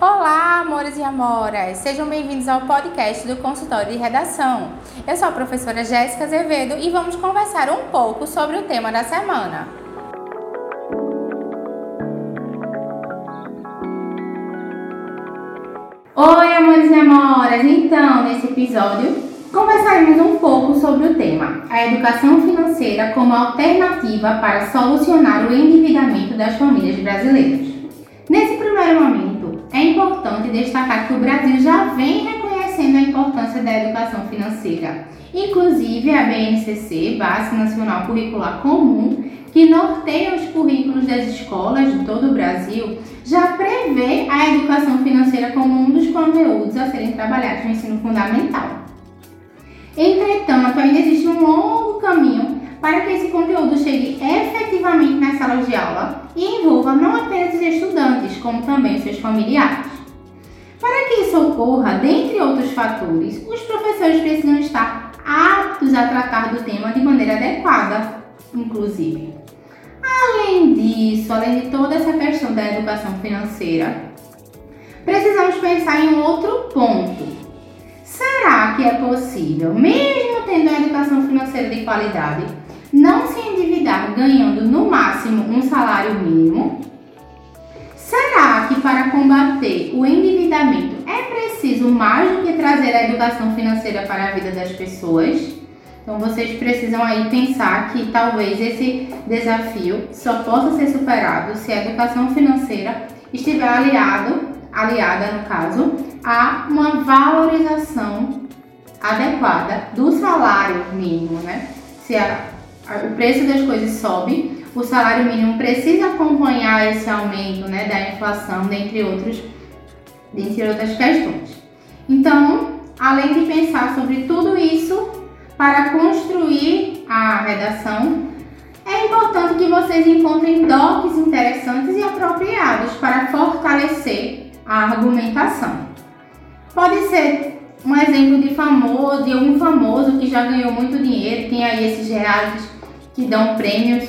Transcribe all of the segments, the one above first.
Olá, amores e amoras! Sejam bem-vindos ao podcast do Consultório de Redação. Eu sou a professora Jéssica Azevedo e vamos conversar um pouco sobre o tema da semana. Oi, amores e amoras! Então, nesse episódio, conversaremos um pouco sobre o tema a educação financeira como alternativa para solucionar o endividamento das famílias brasileiras. Nesse primeiro momento, importante destacar que o Brasil já vem reconhecendo a importância da educação financeira. Inclusive, a BNCC, Base Nacional Curricular Comum, que norteia os currículos das escolas de todo o Brasil, já prevê a educação financeira como um dos conteúdos a serem trabalhados no ensino fundamental. Entretanto, ainda existe um longo caminho para que esse conteúdo chegue efetivamente nas salas de aula e envolva não apenas os estudantes, como também seus familiares. Isso ocorra, dentre outros fatores, os professores precisam estar aptos a tratar do tema de maneira adequada, inclusive. Além disso, além de toda essa questão da educação financeira, precisamos pensar em outro ponto. Será que é possível, mesmo tendo uma educação financeira de qualidade, não se endividar ganhando no máximo um salário mínimo? Será que para combater o endividamento é preciso mais do que trazer a educação financeira para a vida das pessoas? Então vocês precisam aí pensar que talvez esse desafio só possa ser superado se a educação financeira estiver aliado, aliada no caso, a uma valorização adequada do salário mínimo, né? Se a o preço das coisas sobe, o salário mínimo precisa acompanhar esse aumento né, da inflação, dentre, outros, dentre outras questões. Então, além de pensar sobre tudo isso, para construir a redação, é importante que vocês encontrem docs interessantes e apropriados para fortalecer a argumentação. Pode ser um exemplo de famoso, de algum famoso que já ganhou muito dinheiro, tem aí esses reais que dão prêmios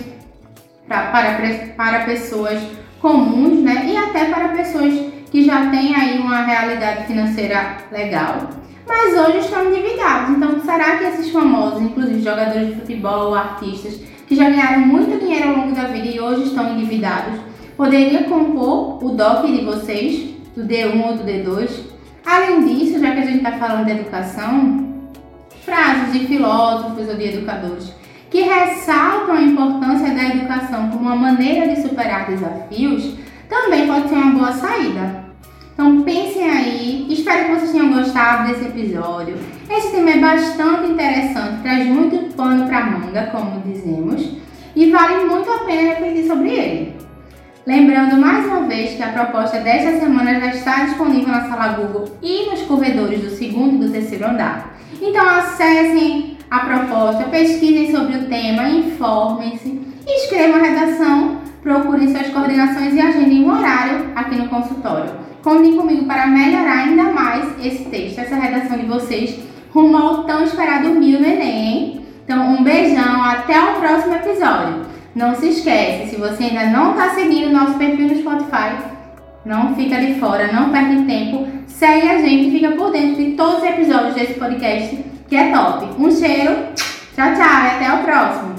pra, para, para pessoas comuns, né? E até para pessoas que já têm aí uma realidade financeira legal, mas hoje estão endividados. Então, será que esses famosos, inclusive jogadores de futebol, artistas, que já ganharam muito dinheiro ao longo da vida e hoje estão endividados, poderia compor o DOC de vocês, do D1 ou do D2? Além disso, já que a gente está falando de educação, frases de filósofos ou de educadores que ressaltam a importância da educação como uma maneira de superar desafios, também pode ser uma boa saída. Então pensem aí, espero que vocês tenham gostado desse episódio. Esse tema é bastante interessante, traz muito pano para manga, como dizemos, e vale muito a pena refletir sobre ele. Lembrando mais uma vez que a proposta desta semana já está disponível na sala Google e nos corredores do segundo e do terceiro andar. Então acessem a proposta, pesquisem sobre o tema, informem-se, escrevam a redação, procurem suas coordenações e agendem um horário aqui no consultório. Contem comigo para melhorar ainda mais esse texto, essa redação de vocês, rumo ao tão esperado mil no Enem. Então, um beijão, até o próximo episódio. Não se esquece, se você ainda não está seguindo nosso perfil no Spotify, não fica de fora, não perde tempo, segue a gente fica por dentro de todos os episódios desse podcast que é top. Um cheiro, tchau, tchau e até o próximo.